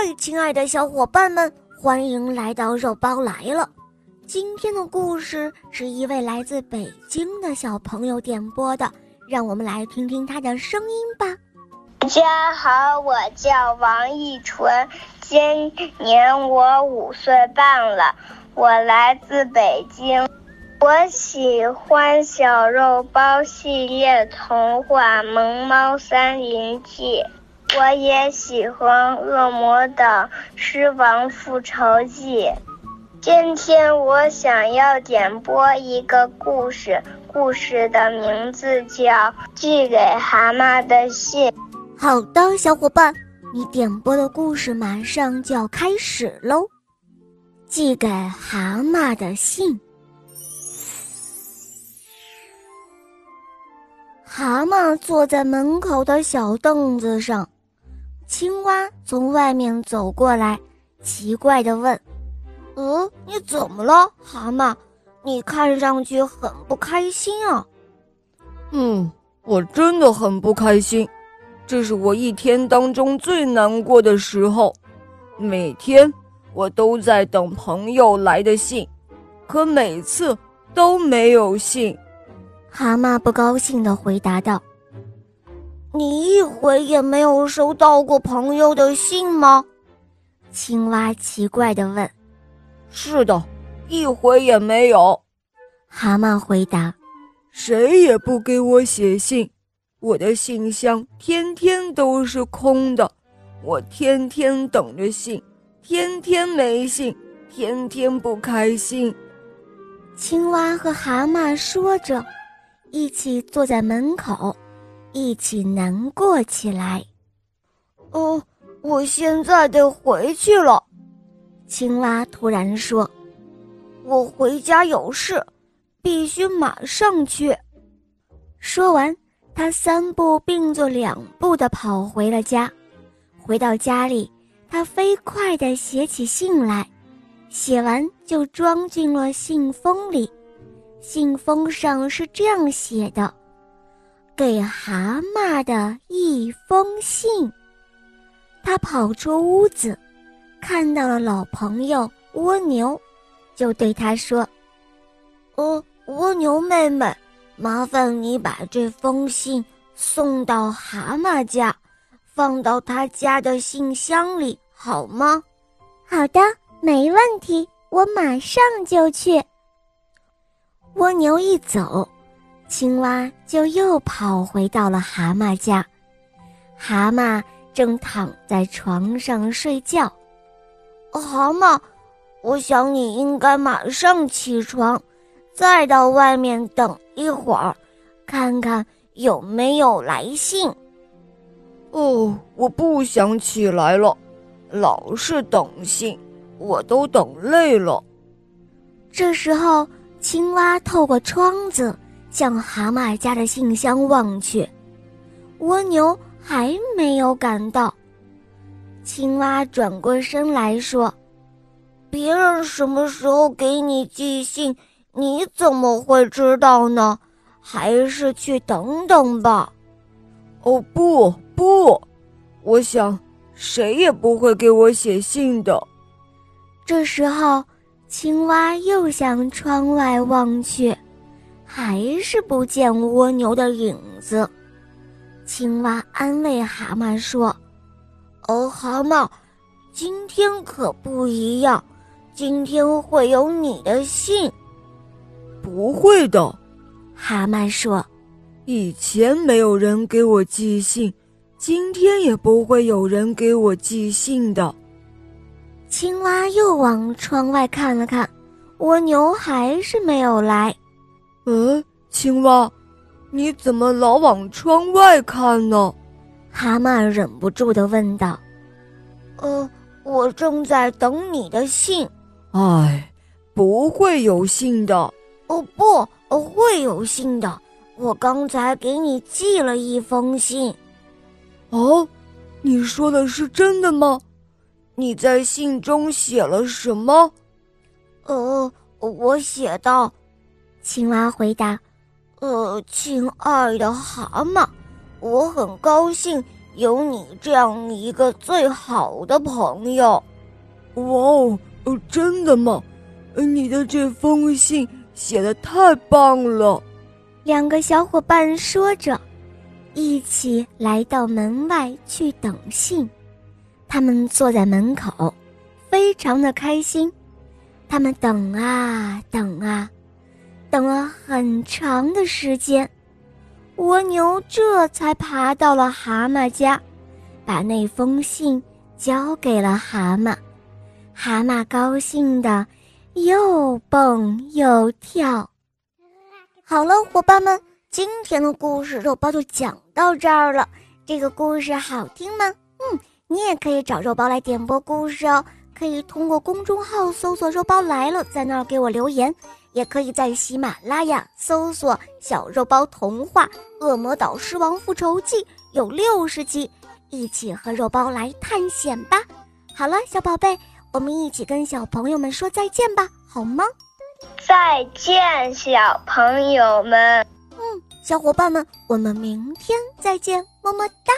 嗨亲爱的小伙伴们，欢迎来到肉包来了。今天的故事是一位来自北京的小朋友点播的，让我们来听听他的声音吧。大家好，我叫王艺纯，今年我五岁半了，我来自北京。我喜欢小肉包系列童话《萌猫三林记》。我也喜欢《恶魔岛狮王复仇记》。今天我想要点播一个故事，故事的名字叫《寄给蛤蟆的信》。好的，小伙伴，你点播的故事马上就要开始喽。寄给蛤蟆的信。蛤蟆坐在门口的小凳子上。青蛙从外面走过来，奇怪地问：“嗯，你怎么了，蛤蟆？你看上去很不开心啊。”“嗯，我真的很不开心，这是我一天当中最难过的时候。每天我都在等朋友来的信，可每次都没有信。”蛤蟆不高兴地回答道。你一回也没有收到过朋友的信吗？青蛙奇怪的问。“是的，一回也没有。”蛤蟆回答。“谁也不给我写信，我的信箱天天都是空的。我天天等着信，天天没信，天天不开心。”青蛙和蛤蟆说着，一起坐在门口。一起难过起来。哦，我现在得回去了。青蛙突然说：“我回家有事，必须马上去。”说完，他三步并作两步的跑回了家。回到家里，他飞快的写起信来，写完就装进了信封里。信封上是这样写的。给蛤蟆的一封信。他跑出屋子，看到了老朋友蜗牛，就对他说：“哦，蜗牛妹妹，麻烦你把这封信送到蛤蟆家，放到他家的信箱里，好吗？”“好的，没问题，我马上就去。”蜗牛一走。青蛙就又跑回到了蛤蟆家，蛤蟆正躺在床上睡觉。蛤蟆，我想你应该马上起床，再到外面等一会儿，看看有没有来信。哦，我不想起来了，老是等信，我都等累了。这时候，青蛙透过窗子。向蛤蟆家的信箱望去，蜗牛还没有赶到。青蛙转过身来说：“别人什么时候给你寄信，你怎么会知道呢？还是去等等吧。”“哦，不不，我想谁也不会给我写信的。”这时候，青蛙又向窗外望去。还是不见蜗牛的影子，青蛙安慰蛤蟆说：“哦，蛤蟆，今天可不一样，今天会有你的信。”“不会的。”蛤蟆说，“以前没有人给我寄信，今天也不会有人给我寄信的。”青蛙又往窗外看了看，蜗牛还是没有来。嗯，青蛙，你怎么老往窗外看呢？蛤蟆忍不住的问道。呃，我正在等你的信。哎，不会有信的。哦不，会有信的。我刚才给你寄了一封信。哦，你说的是真的吗？你在信中写了什么？呃，我写道。青蛙回答：“呃，亲爱的蛤蟆，我很高兴有你这样一个最好的朋友。哇哦，真的吗？你的这封信写的太棒了。两个小伙伴说着，一起来到门外去等信。他们坐在门口，非常的开心。他们等啊等啊，等了很长的时间，蜗牛这才爬到了蛤蟆家，把那封信交给了蛤蟆。蛤蟆高兴的又蹦又跳。好了，伙伴们，今天的故事肉包就讲到这儿了。这个故事好听吗？嗯，你也可以找肉包来点播故事哦。可以通过公众号搜索“肉包来了”，在那儿给我留言；也可以在喜马拉雅搜索“小肉包童话《恶魔岛狮王复仇记》”，有六十集，一起和肉包来探险吧。好了，小宝贝，我们一起跟小朋友们说再见吧，好吗？再见，小朋友们。嗯，小伙伴们，我们明天再见，么么哒。